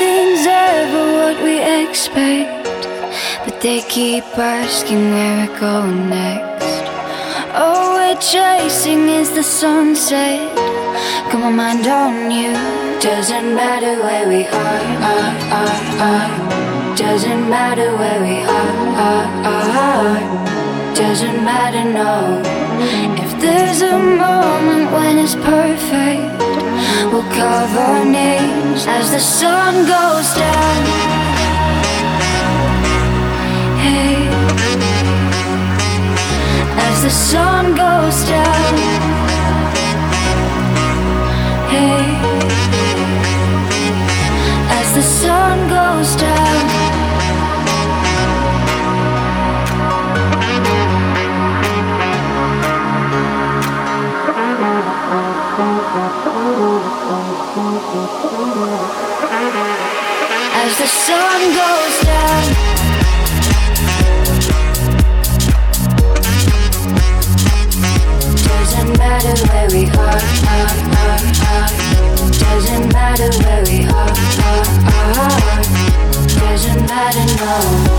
Nothing's ever what we expect, but they keep asking where we're going next. All we're chasing is the sunset. Got my mind on you. Doesn't matter where we are, are, are, are. Doesn't matter where we are, doesn't matter, no. If there's a moment when it's perfect, we'll carve our names as the sun goes down. Hey, as the sun goes down. Hey, sun goes down Doesn't matter where we are, are, are, are. Doesn't matter where we are, are, are. Doesn't matter, no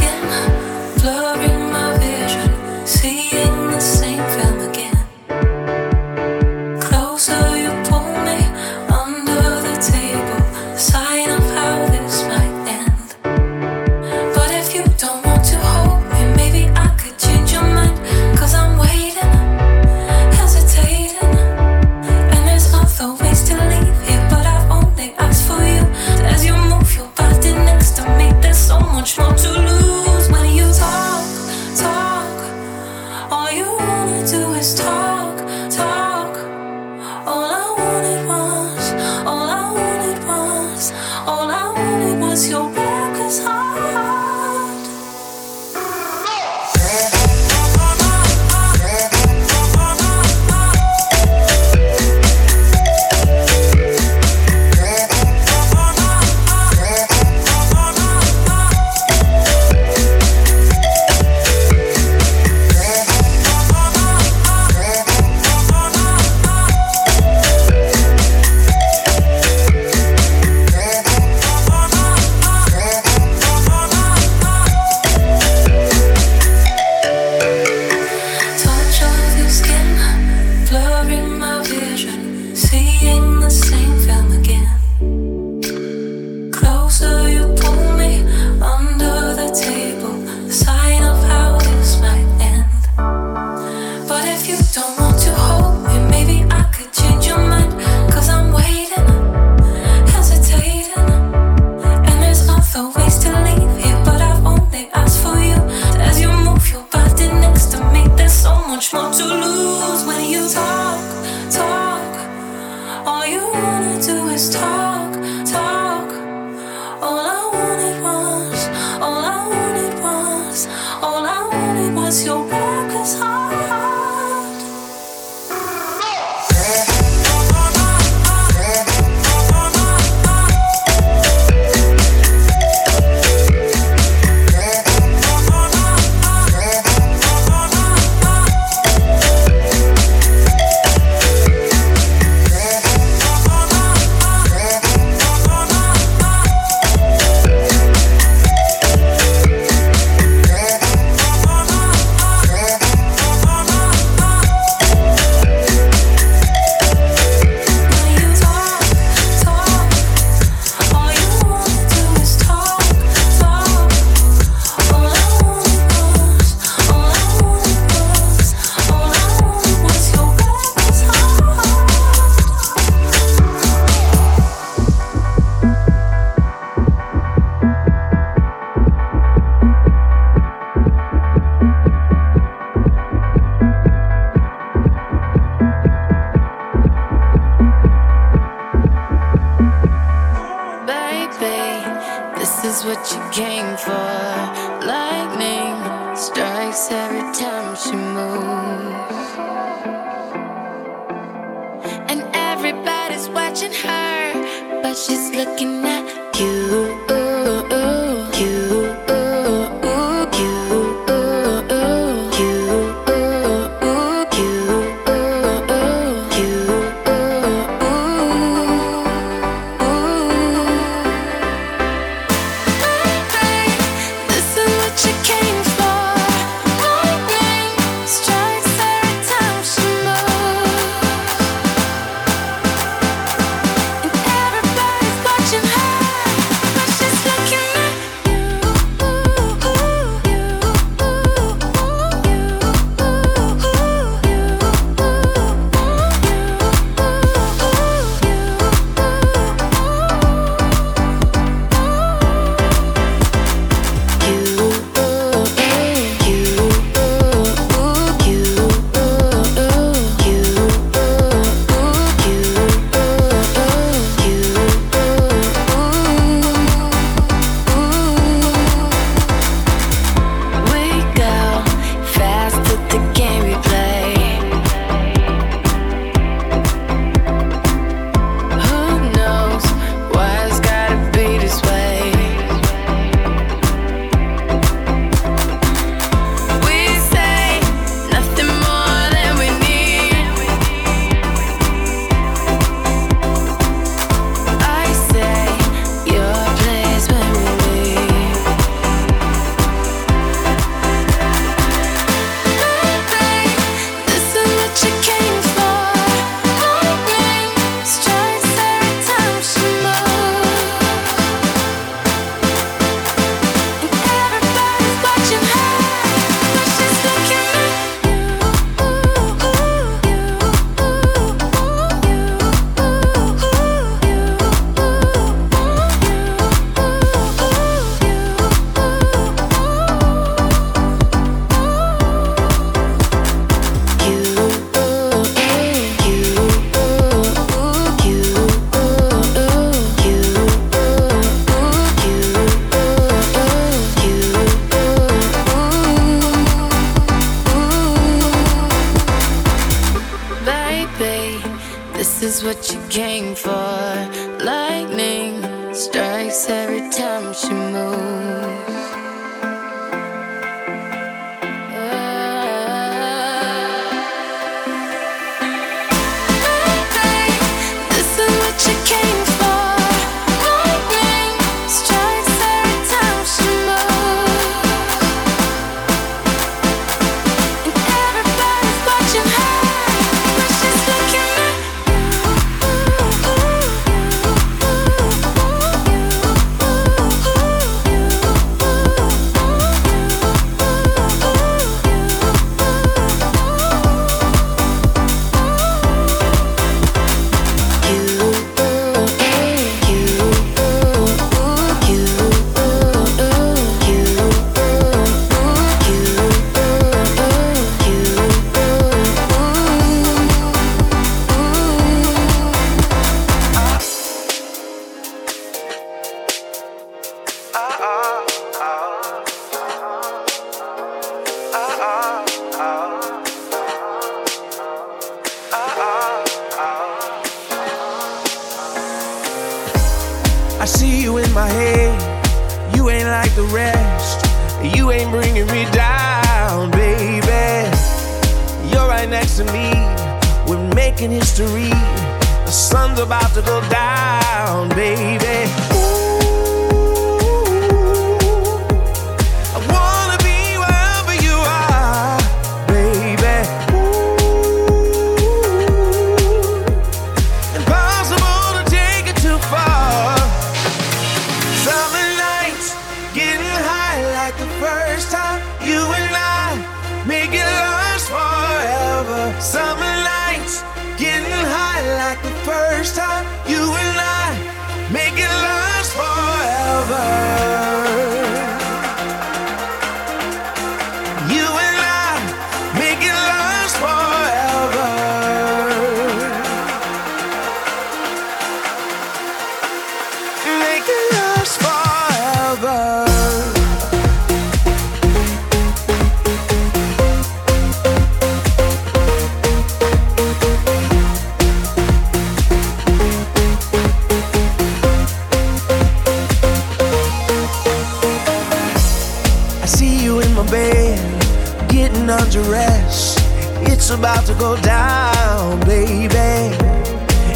go down, baby.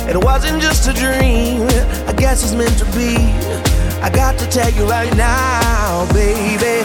It wasn't just a dream, I guess it's meant to be. I got to tell you right now, baby.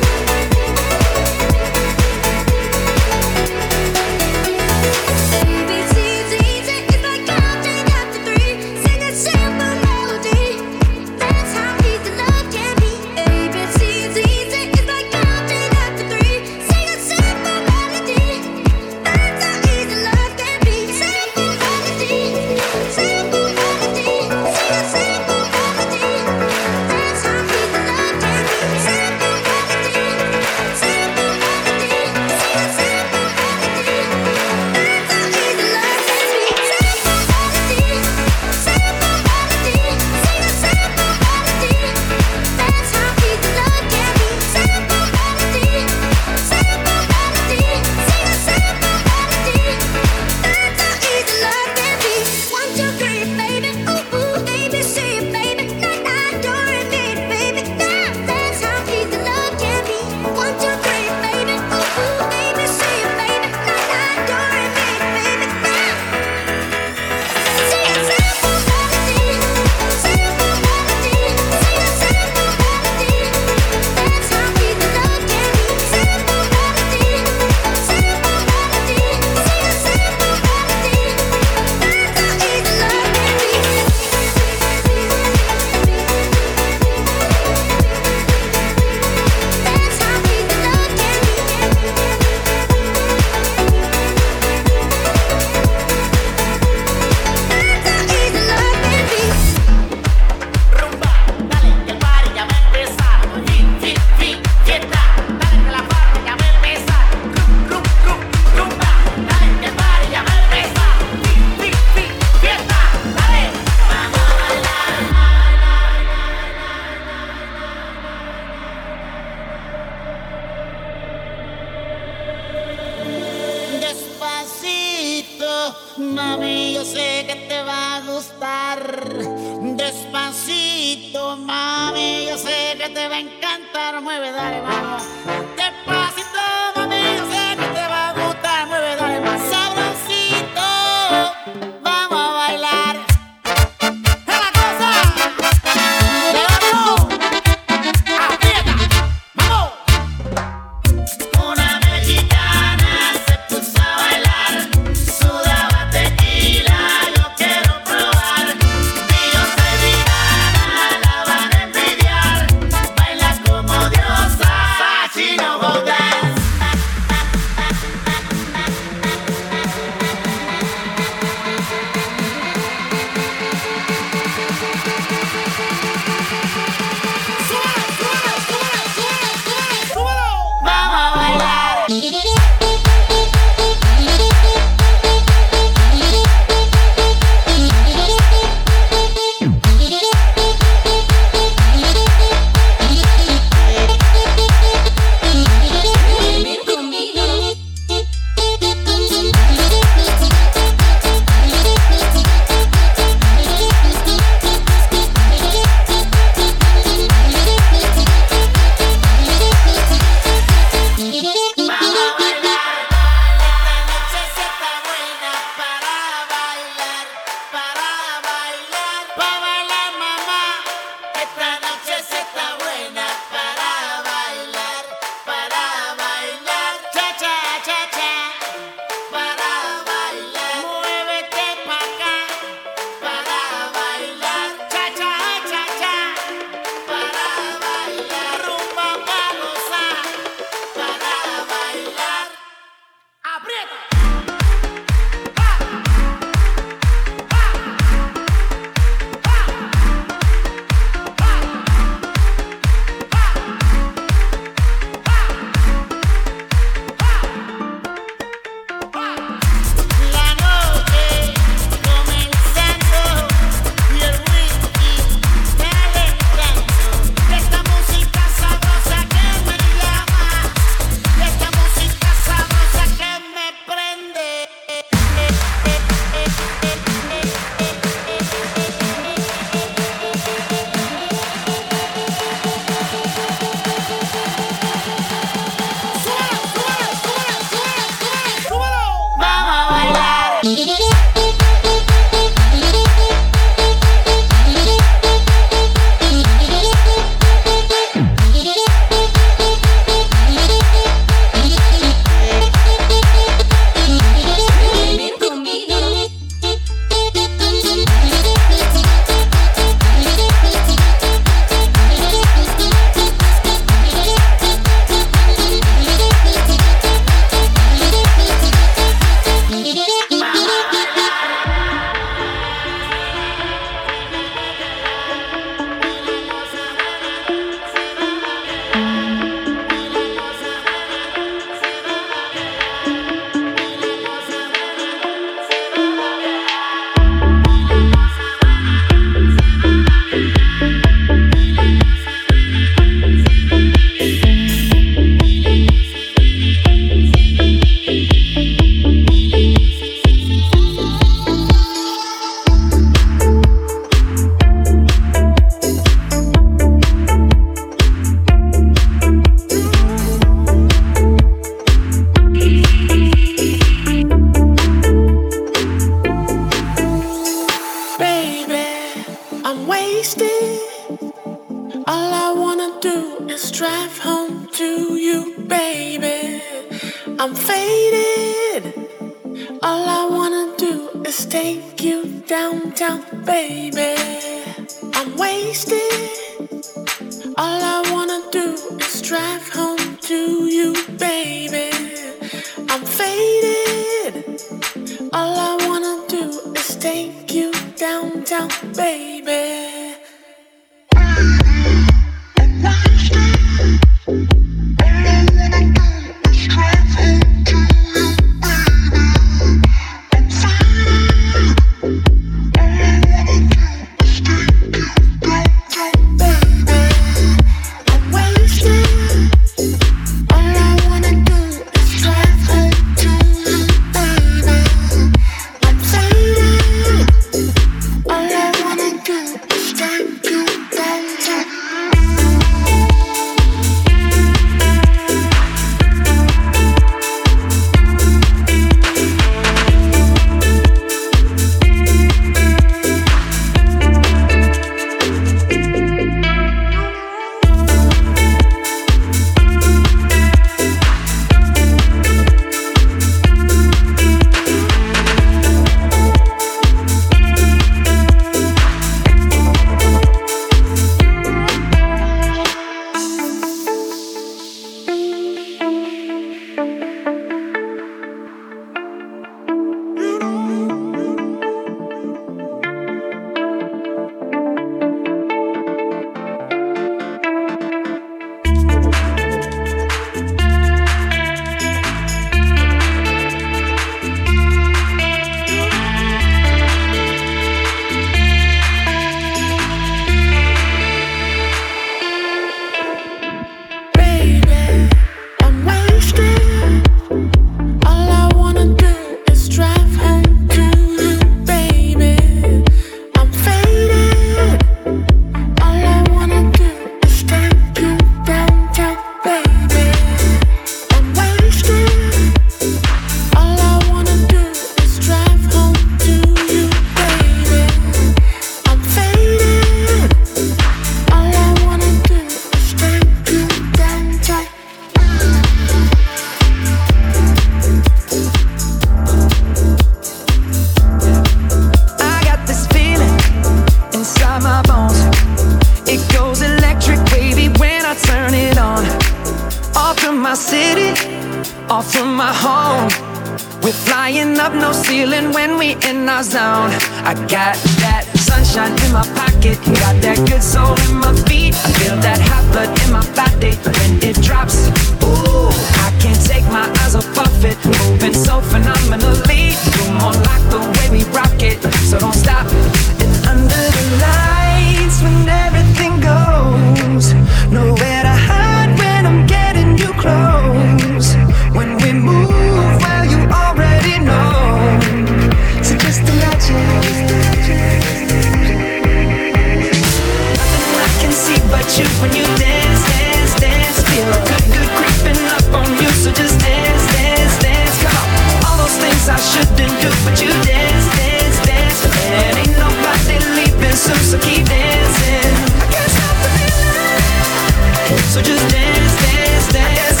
So just dance, dance, dance.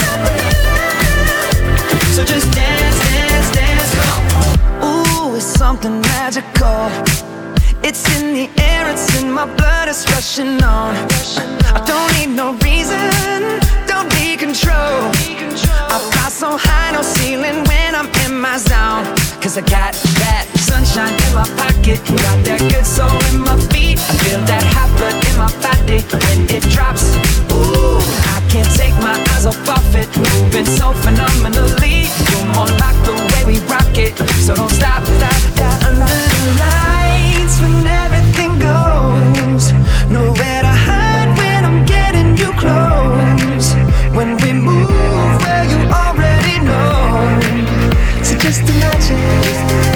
So just dance, dance, dance. Ooh, it's something magical. It's in the air, it's in my blood, it's rushing on. I don't need no reason, don't need control. I fly so high, no ceiling when I'm in my zone. I got that sunshine in my pocket. Got that good soul in my feet. I feel that hot blood in my body when it drops. Ooh, I can't take my eyes off of it. Moving so phenomenally. You're more like the way we rock it. So don't stop, stop, stop. Under the lights when everything goes. Nowhere to hide when I'm getting you close. When we move where well, you already know. So just imagine.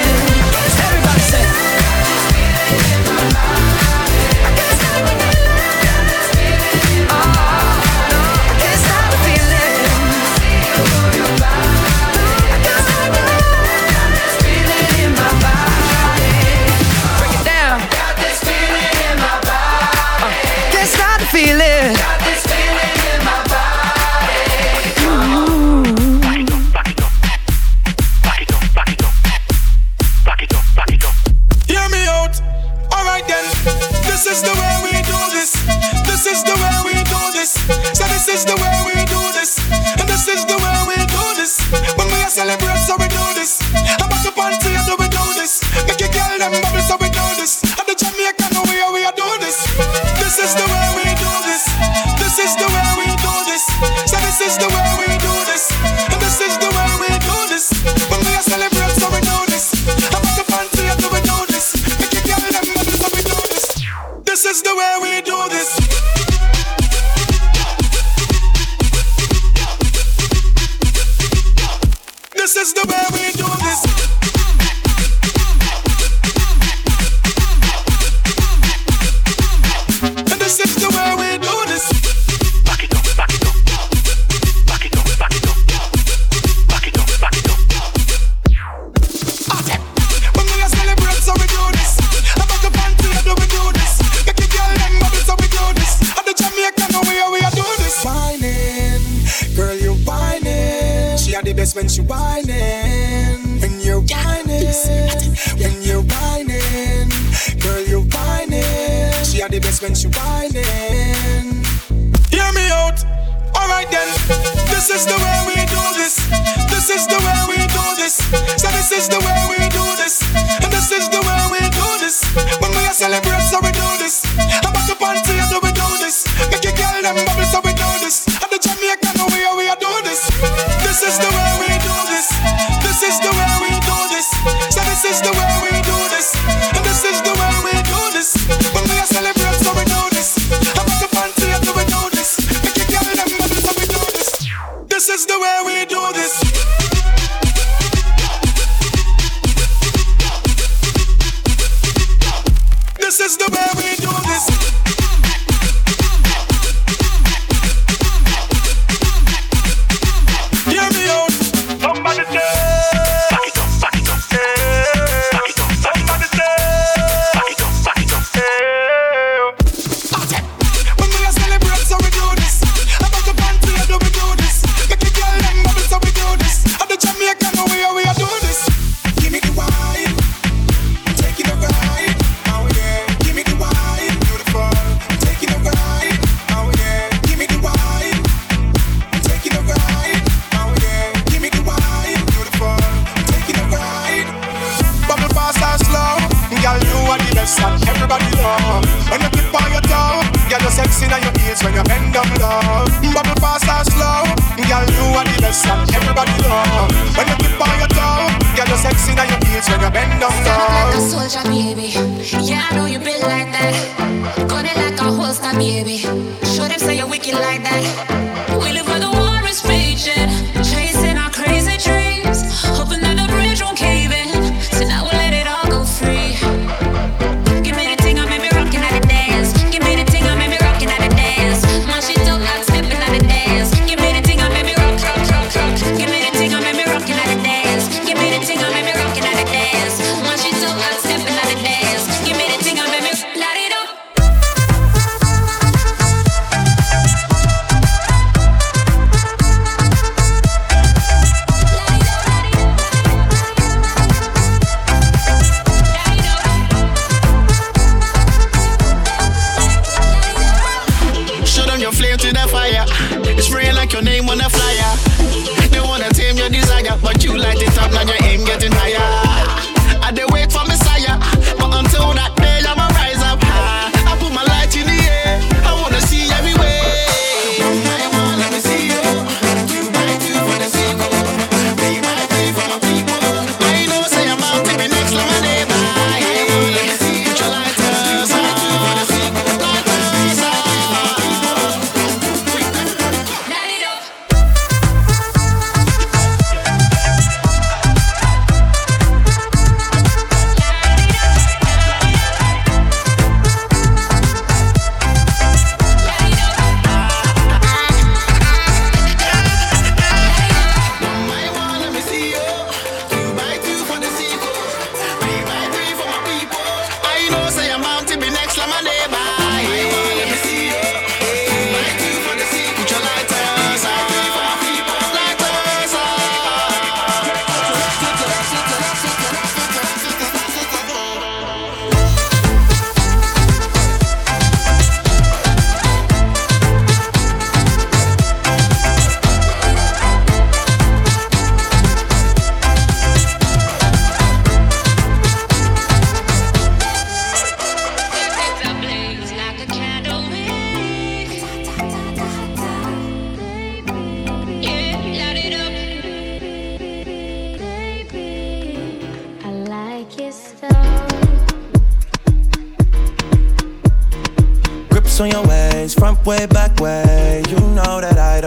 say.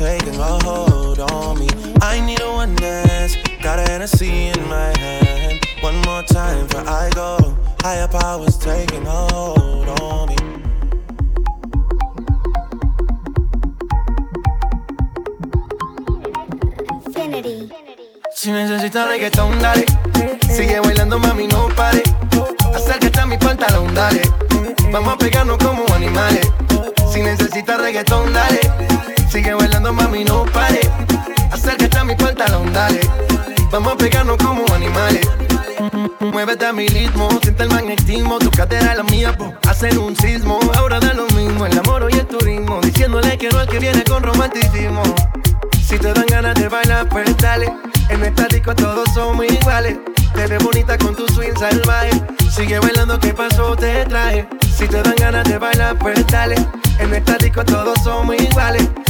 Taking a hold on me. I need a one dance, got a Hennessy in my Higher powers taking a hold on me. Infinity. Si necesitas reggaetón, dale. Sigue bailando, mami, no pare. Acércate a mi pantalón, dale. Vamos a pegarnos como animales. Si necesitas reggaetón, dale. Sigue bailando, mami, no pare. Acércate a mi pantalón, dale. Vamos a pegarnos como animales. Muévete a mi ritmo, siente el magnetismo. Tu cadera la mía, po. hacen un sismo. Ahora da lo mismo, el amor y el turismo. Diciéndole que no el que viene con romanticismo. Si te dan ganas de bailar, pues dale. En esta disco todos somos iguales. Te ves bonita con tu swing salvaje. Sigue bailando, ¿qué pasó? Te traje. Si te dan ganas de bailar, pues dale. En esta disco todos somos iguales.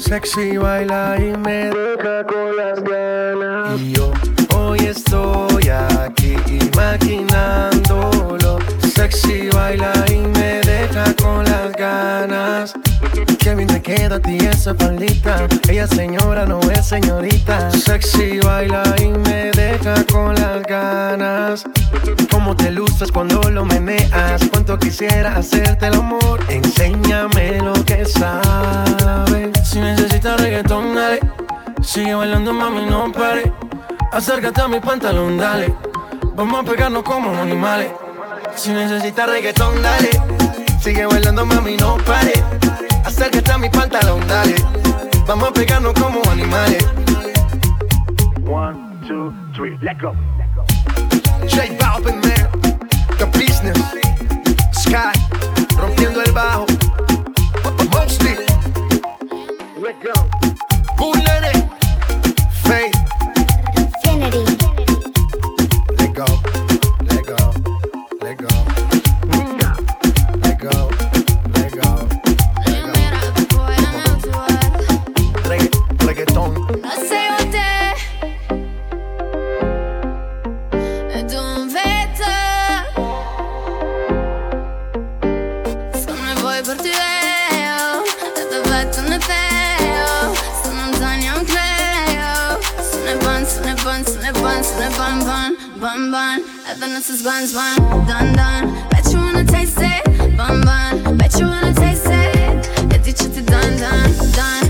Sexy baila y me deja con las ganas. Y yo hoy estoy aquí imaginándolo. Sexy baila y me deja con las ganas. Qué bien te queda a ti esa faldita. Ella señora no es señorita. Sexy baila y me deja con las ganas. Cómo te luces cuando lo meneas. Quisiera hacerte el amor. Enséñame lo que sabes. Si necesitas reggaetón, dale. Sigue bailando, mami, no pare. Acércate a mi pantalón, dale. Vamos a pegarnos como animales. Si necesitas reggaetón, dale. Sigue bailando, mami, no pare. Acércate a mi pantalón, dale. Vamos a pegarnos como animales. One, two, three, let go. J Balvin, man. The business. Sky. Rompiendo el bajo. Mostly. Let go. bun bun. Evanescence buns bun. Dun dun. Bet you wanna taste it. Bun bun. Bet you wanna taste it. Я дичи ты dun dun dun.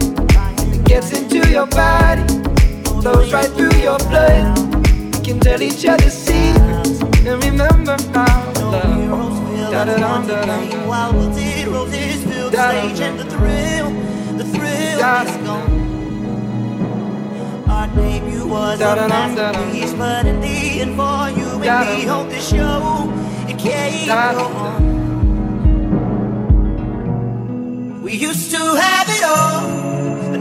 Gets into your body, flows right through your blood. We can tell each other secrets and remember how to love. Da da dum da dum. While we'll did fill the stage and the thrill, the thrill is gone. Our debut was a masterpiece, but in the end, for you hope show it on. We used to have it all,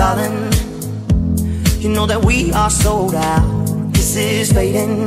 Darling, you know that we are sold out. This is fading,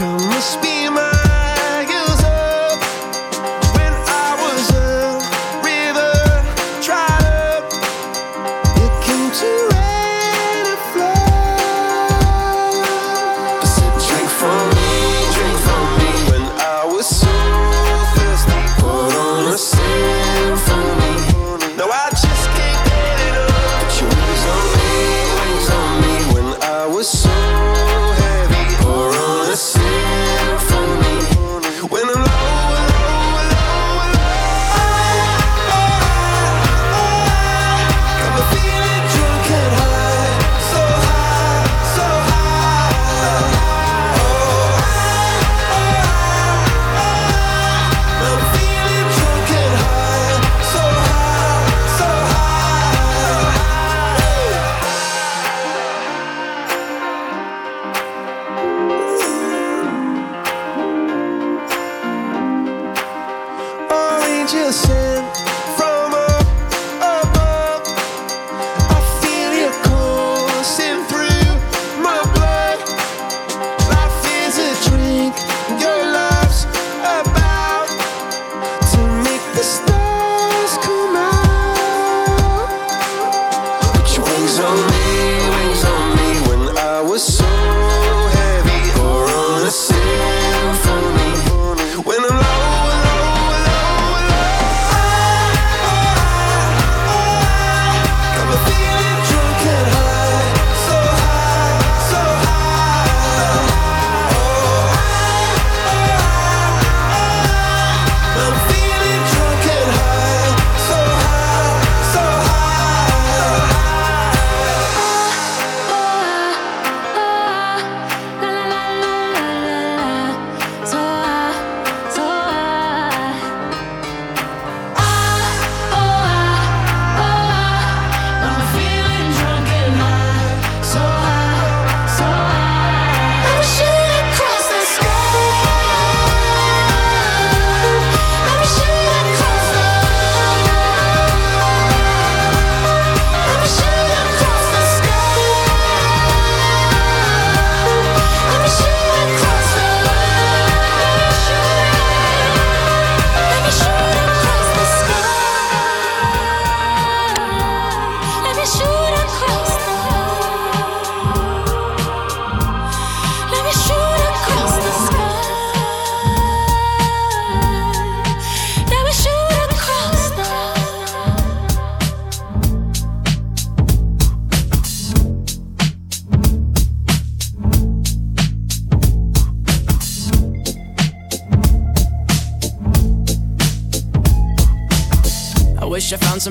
Come speak.